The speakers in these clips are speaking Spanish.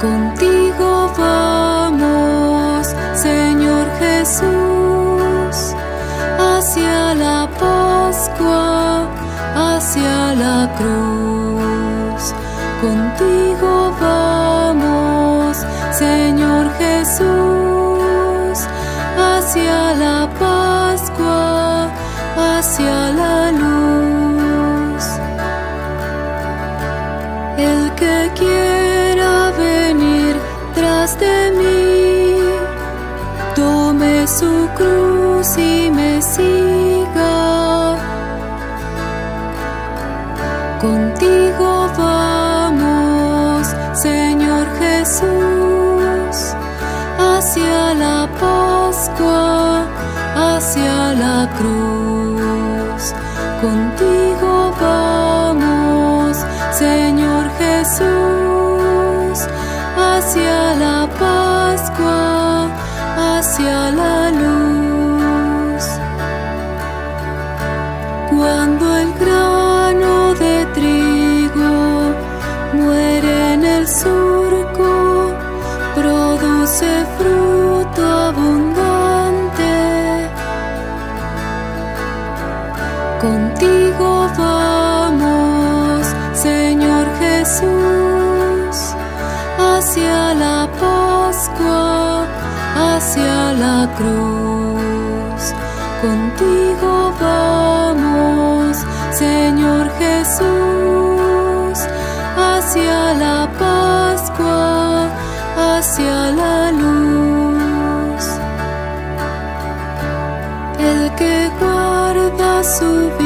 Contigo vamos, Señor Jesús, hacia souvenir.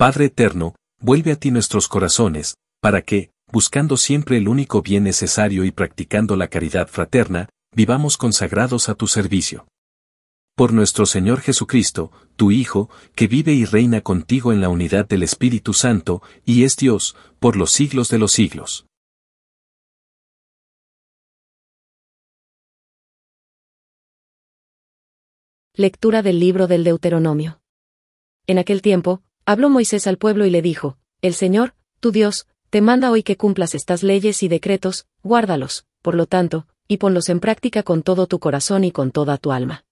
Padre eterno, vuelve a ti nuestros corazones, para que, buscando siempre el único bien necesario y practicando la caridad fraterna, vivamos consagrados a tu servicio. Por nuestro Señor Jesucristo, tu Hijo, que vive y reina contigo en la unidad del Espíritu Santo, y es Dios, por los siglos de los siglos. Lectura del libro del Deuteronomio. En aquel tiempo, habló Moisés al pueblo y le dijo, El Señor, tu Dios, te manda hoy que cumplas estas leyes y decretos, guárdalos, por lo tanto, y ponlos en práctica con todo tu corazón y con toda tu alma.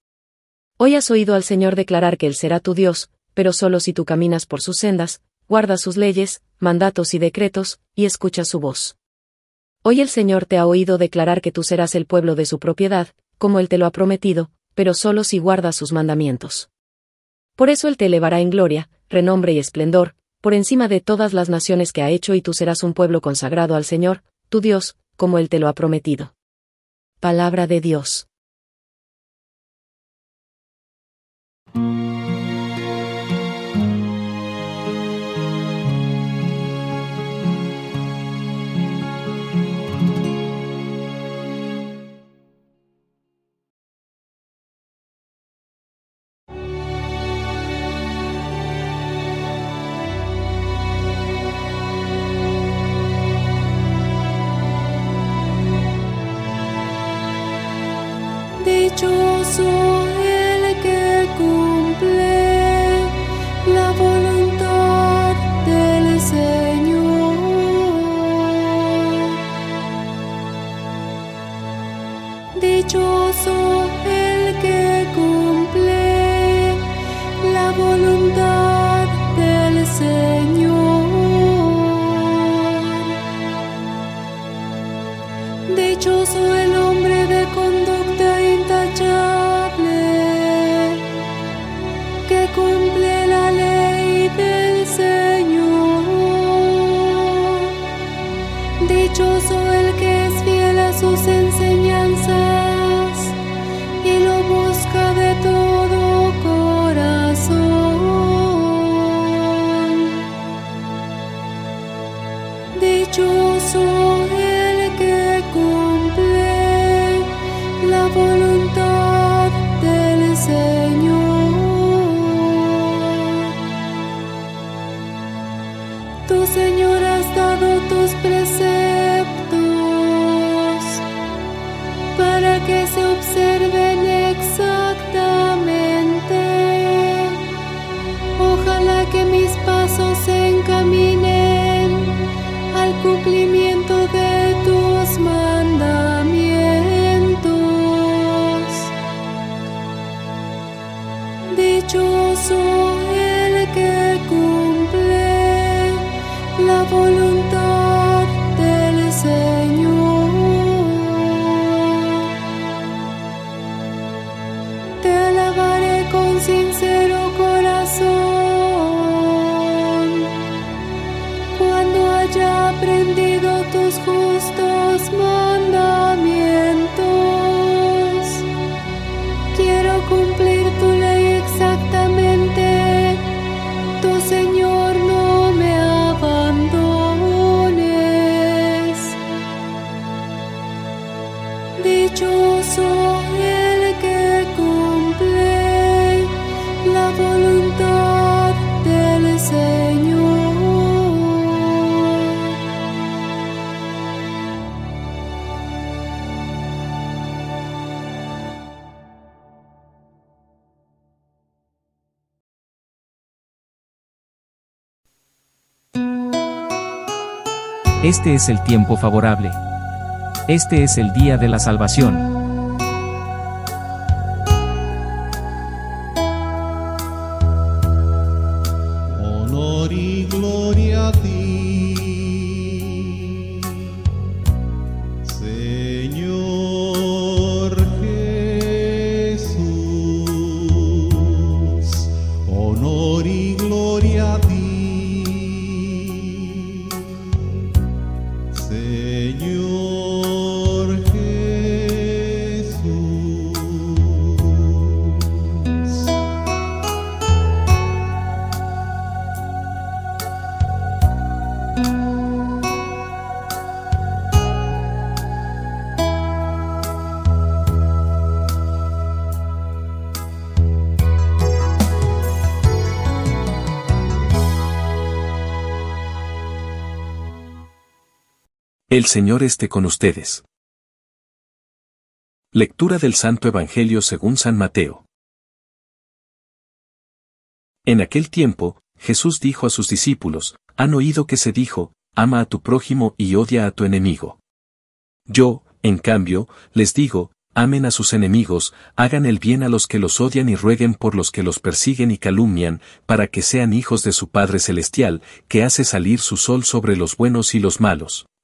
Hoy has oído al Señor declarar que Él será tu Dios, pero solo si tú caminas por sus sendas, guardas sus leyes, mandatos y decretos, y escuchas su voz. Hoy el Señor te ha oído declarar que tú serás el pueblo de su propiedad, como Él te lo ha prometido, pero solo si guardas sus mandamientos. Por eso Él te elevará en gloria, renombre y esplendor, por encima de todas las naciones que ha hecho y tú serás un pueblo consagrado al Señor, tu Dios, como Él te lo ha prometido. Palabra de Dios. Dichoso el que es fiel a sus Este es el tiempo favorable. Este es el día de la salvación. Señor esté con ustedes. Lectura del Santo Evangelio según San Mateo. En aquel tiempo, Jesús dijo a sus discípulos, han oído que se dijo, ama a tu prójimo y odia a tu enemigo. Yo, en cambio, les digo, amen a sus enemigos, hagan el bien a los que los odian y rueguen por los que los persiguen y calumnian, para que sean hijos de su Padre Celestial, que hace salir su sol sobre los buenos y los malos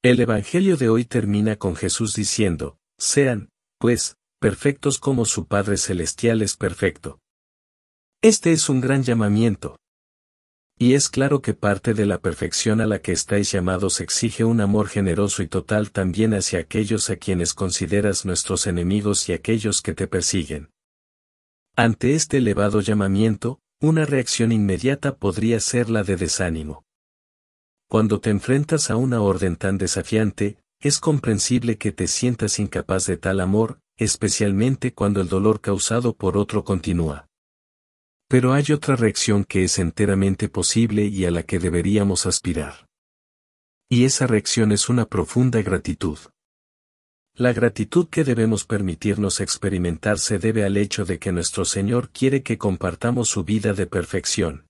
El Evangelio de hoy termina con Jesús diciendo, sean, pues, perfectos como su Padre Celestial es perfecto. Este es un gran llamamiento. Y es claro que parte de la perfección a la que estáis llamados exige un amor generoso y total también hacia aquellos a quienes consideras nuestros enemigos y aquellos que te persiguen. Ante este elevado llamamiento, una reacción inmediata podría ser la de desánimo. Cuando te enfrentas a una orden tan desafiante, es comprensible que te sientas incapaz de tal amor, especialmente cuando el dolor causado por otro continúa. Pero hay otra reacción que es enteramente posible y a la que deberíamos aspirar. Y esa reacción es una profunda gratitud. La gratitud que debemos permitirnos experimentar se debe al hecho de que nuestro Señor quiere que compartamos su vida de perfección.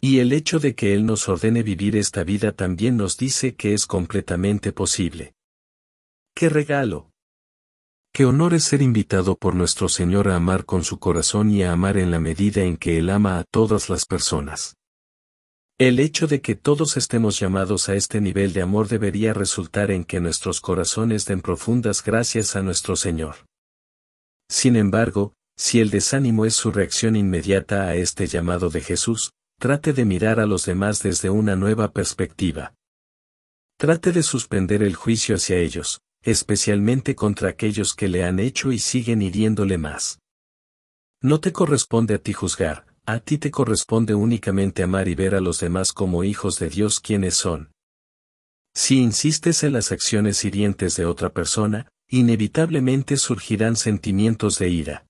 Y el hecho de que Él nos ordene vivir esta vida también nos dice que es completamente posible. ¡Qué regalo! Qué honor es ser invitado por nuestro Señor a amar con su corazón y a amar en la medida en que Él ama a todas las personas. El hecho de que todos estemos llamados a este nivel de amor debería resultar en que nuestros corazones den profundas gracias a nuestro Señor. Sin embargo, si el desánimo es su reacción inmediata a este llamado de Jesús, trate de mirar a los demás desde una nueva perspectiva. Trate de suspender el juicio hacia ellos, especialmente contra aquellos que le han hecho y siguen hiriéndole más. No te corresponde a ti juzgar, a ti te corresponde únicamente amar y ver a los demás como hijos de Dios quienes son. Si insistes en las acciones hirientes de otra persona, inevitablemente surgirán sentimientos de ira.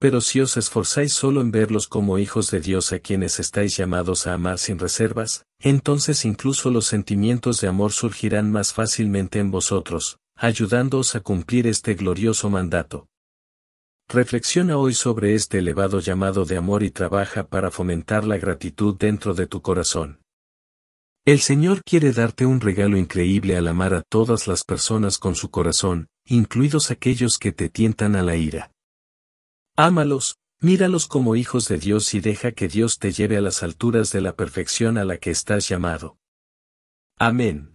Pero si os esforzáis solo en verlos como hijos de Dios a quienes estáis llamados a amar sin reservas, entonces incluso los sentimientos de amor surgirán más fácilmente en vosotros, ayudándoos a cumplir este glorioso mandato. Reflexiona hoy sobre este elevado llamado de amor y trabaja para fomentar la gratitud dentro de tu corazón. El Señor quiere darte un regalo increíble al amar a todas las personas con su corazón, incluidos aquellos que te tientan a la ira. Ámalos, míralos como hijos de Dios y deja que Dios te lleve a las alturas de la perfección a la que estás llamado. Amén.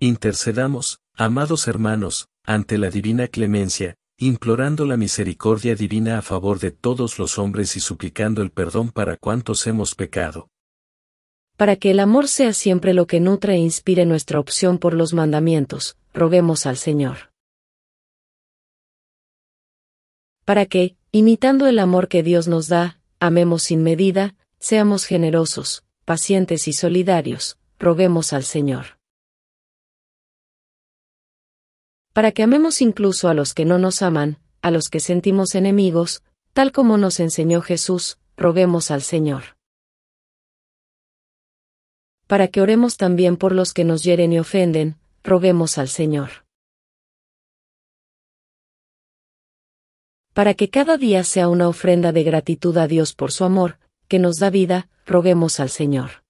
Intercedamos, amados hermanos, ante la divina clemencia, implorando la misericordia divina a favor de todos los hombres y suplicando el perdón para cuantos hemos pecado. Para que el amor sea siempre lo que nutre e inspire nuestra opción por los mandamientos, roguemos al Señor. Para que, imitando el amor que Dios nos da, amemos sin medida, seamos generosos, pacientes y solidarios, roguemos al Señor. Para que amemos incluso a los que no nos aman, a los que sentimos enemigos, tal como nos enseñó Jesús, roguemos al Señor. Para que oremos también por los que nos hieren y ofenden, roguemos al Señor. Para que cada día sea una ofrenda de gratitud a Dios por su amor, que nos da vida, roguemos al Señor.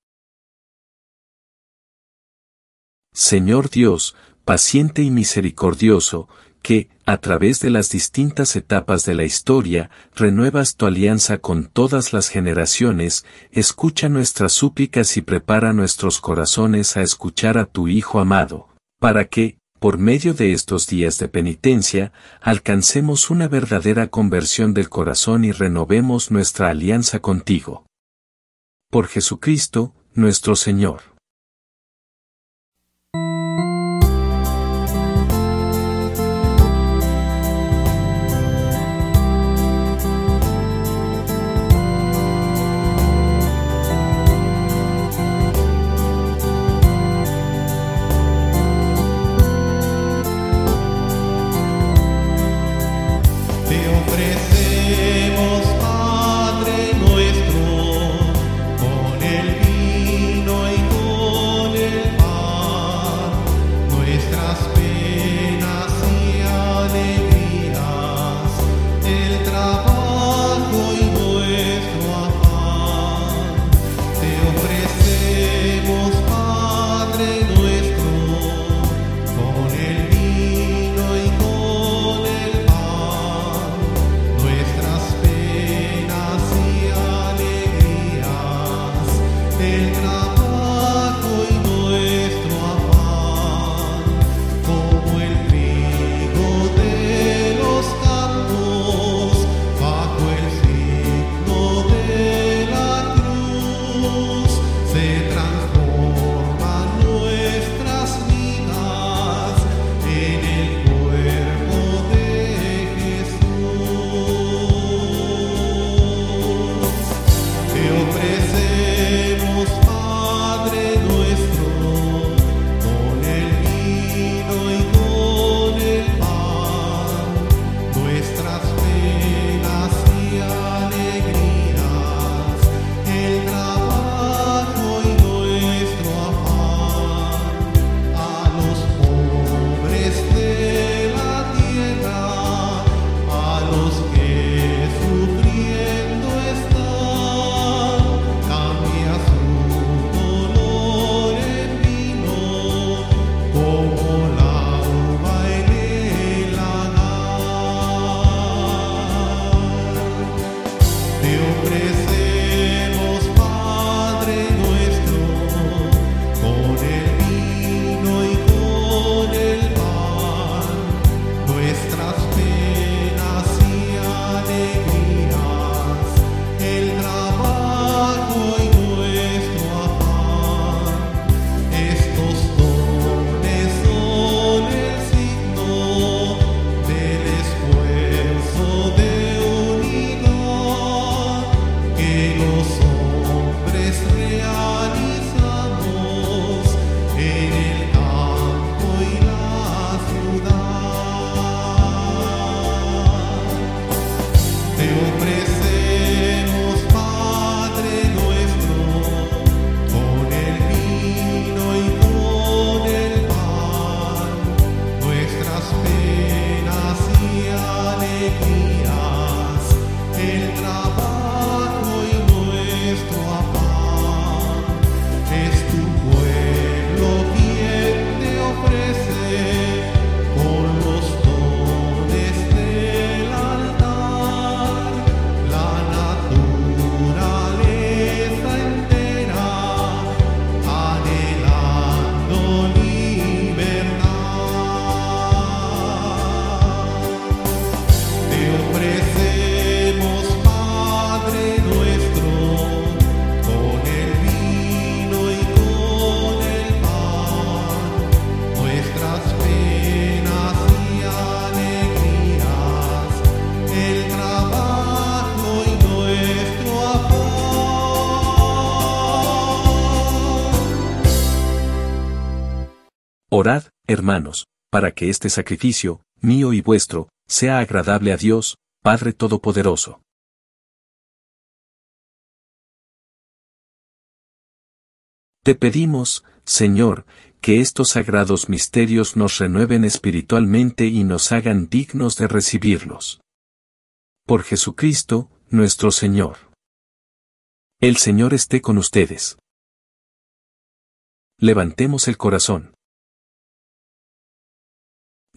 Señor Dios, paciente y misericordioso, que, a través de las distintas etapas de la historia, renuevas tu alianza con todas las generaciones, escucha nuestras súplicas y prepara nuestros corazones a escuchar a tu Hijo amado, para que, por medio de estos días de penitencia, alcancemos una verdadera conversión del corazón y renovemos nuestra alianza contigo. Por Jesucristo, nuestro Señor. Hermanos, para que este sacrificio, mío y vuestro, sea agradable a Dios, Padre Todopoderoso. Te pedimos, Señor, que estos sagrados misterios nos renueven espiritualmente y nos hagan dignos de recibirlos. Por Jesucristo, nuestro Señor. El Señor esté con ustedes. Levantemos el corazón.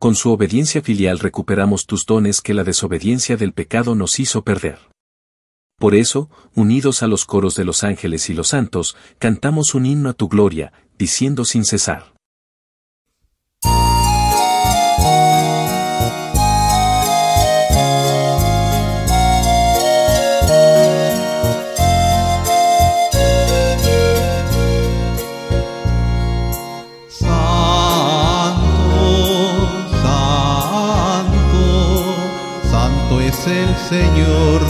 Con su obediencia filial recuperamos tus dones que la desobediencia del pecado nos hizo perder. Por eso, unidos a los coros de los ángeles y los santos, cantamos un himno a tu gloria, diciendo sin cesar.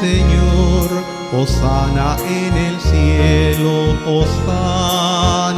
Señor. Osana en el cielo, Osana,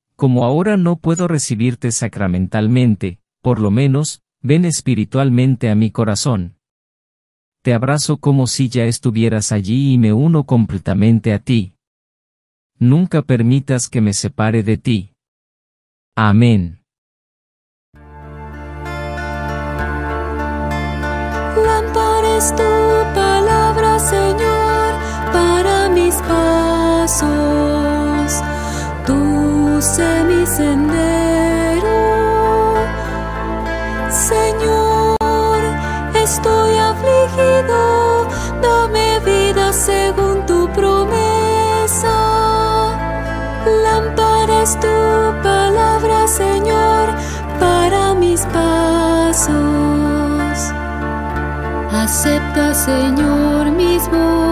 como ahora no puedo recibirte sacramentalmente, por lo menos, ven espiritualmente a mi corazón. Te abrazo como si ya estuvieras allí y me uno completamente a ti. Nunca permitas que me separe de ti. Amén. Tu palabra, Señor, para mis pasos. Sendero. Señor, estoy afligido, dame vida según tu promesa. Lámpara es tu palabra, Señor, para mis pasos. Acepta, Señor, mis votos.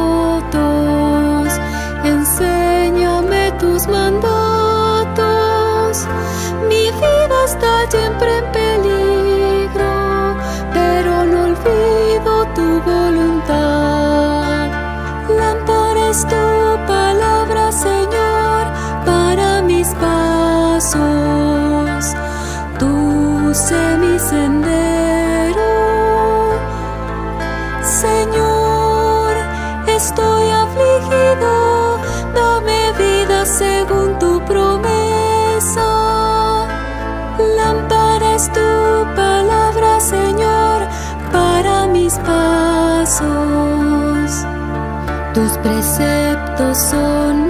Preceptos son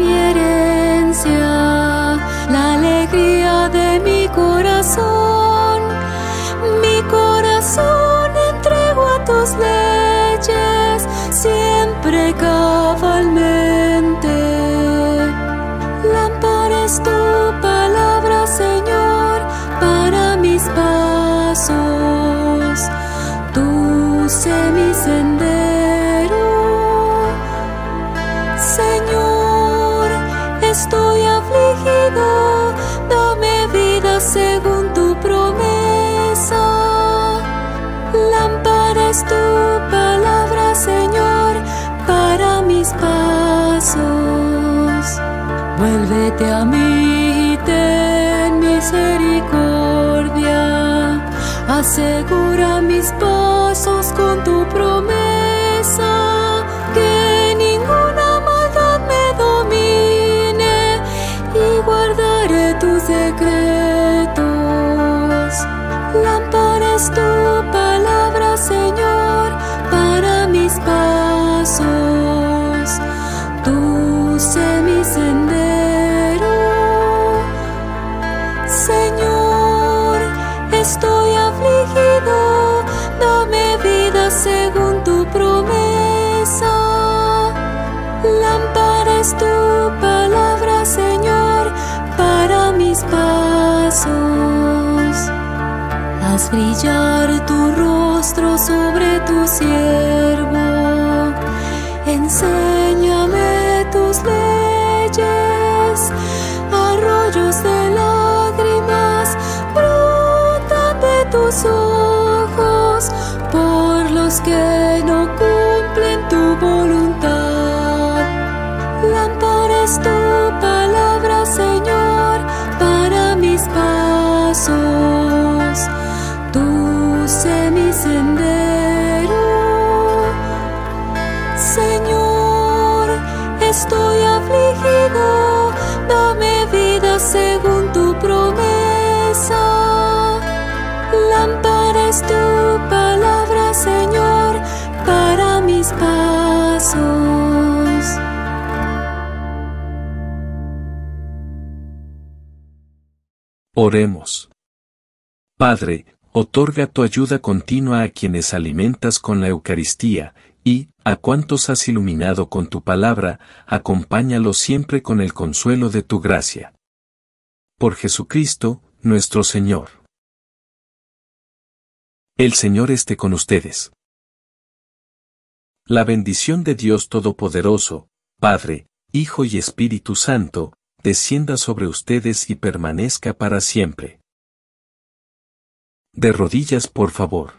es tu palabra, Señor, para mis pasos. Vuélvete a mí y ten misericordia. Asegura mis pasos con tu promesa. Brillar tu rostro sobre tu siervo. Oremos. Padre, otorga tu ayuda continua a quienes alimentas con la Eucaristía, y, a cuantos has iluminado con tu palabra, acompáñalos siempre con el consuelo de tu gracia. Por Jesucristo, nuestro Señor. El Señor esté con ustedes. La bendición de Dios Todopoderoso, Padre, Hijo y Espíritu Santo, descienda sobre ustedes y permanezca para siempre. De rodillas, por favor.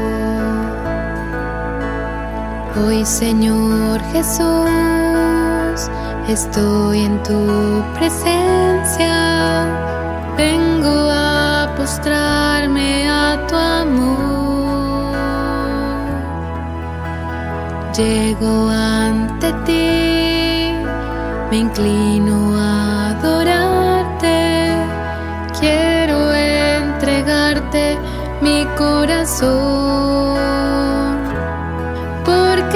Hoy Señor Jesús, estoy en tu presencia, vengo a postrarme a tu amor. Llego ante ti, me inclino a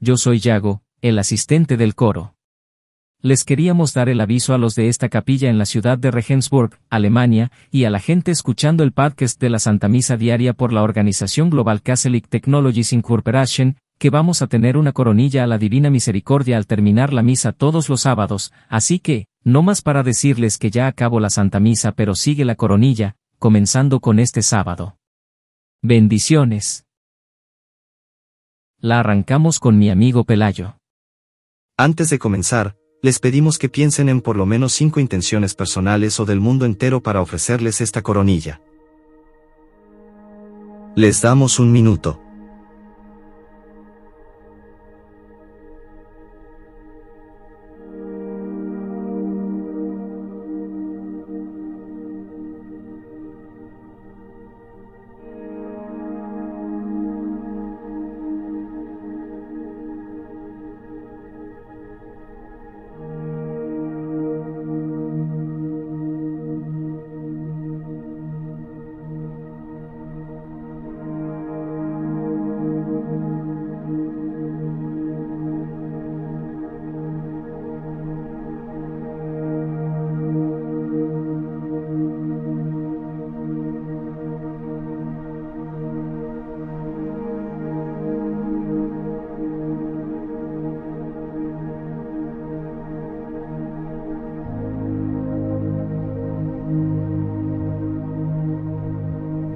Yo soy Yago, el asistente del coro. Les queríamos dar el aviso a los de esta capilla en la ciudad de Regensburg, Alemania, y a la gente escuchando el podcast de la Santa Misa Diaria por la organización Global Catholic Technologies Incorporation, que vamos a tener una coronilla a la Divina Misericordia al terminar la misa todos los sábados, así que, no más para decirles que ya acabo la Santa Misa pero sigue la coronilla, comenzando con este sábado. Bendiciones. La arrancamos con mi amigo Pelayo. Antes de comenzar, les pedimos que piensen en por lo menos cinco intenciones personales o del mundo entero para ofrecerles esta coronilla. Les damos un minuto.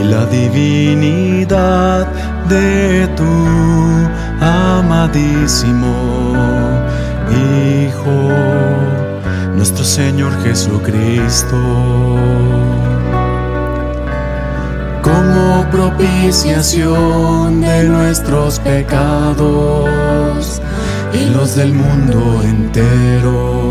y la divinidad de tu amadísimo Hijo, nuestro Señor Jesucristo. Como propiciación de nuestros pecados y los del mundo entero.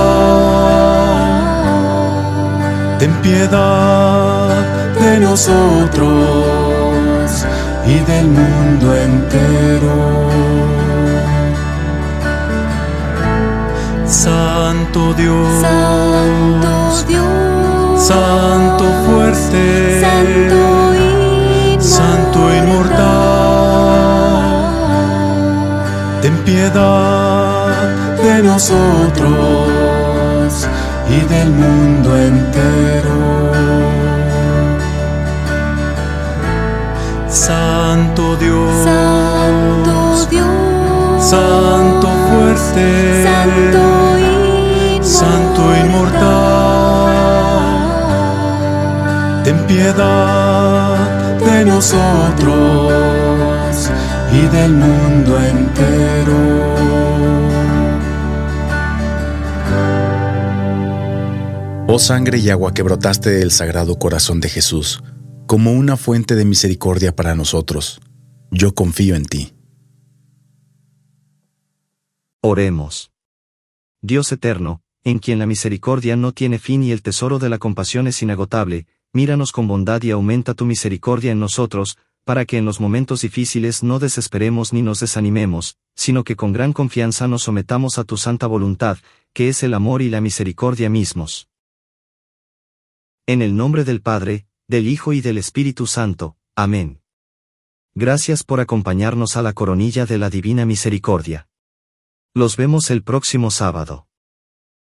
ten piedad de nosotros y del mundo entero. Santo Dios, Santo Dios, Santo fuerte, Santo inmortal ten piedad de nosotros y del mundo entero. Santo Dios, Santo Dios, Santo fuerte, Santo, Santo inmortal, ten piedad de nosotros y del mundo entero. Oh sangre y agua que brotaste del sagrado corazón de Jesús, como una fuente de misericordia para nosotros, yo confío en ti. Oremos. Dios eterno, en quien la misericordia no tiene fin y el tesoro de la compasión es inagotable, míranos con bondad y aumenta tu misericordia en nosotros, para que en los momentos difíciles no desesperemos ni nos desanimemos, sino que con gran confianza nos sometamos a tu santa voluntad, que es el amor y la misericordia mismos. En el nombre del Padre, del Hijo y del Espíritu Santo. Amén. Gracias por acompañarnos a la coronilla de la Divina Misericordia. Los vemos el próximo sábado.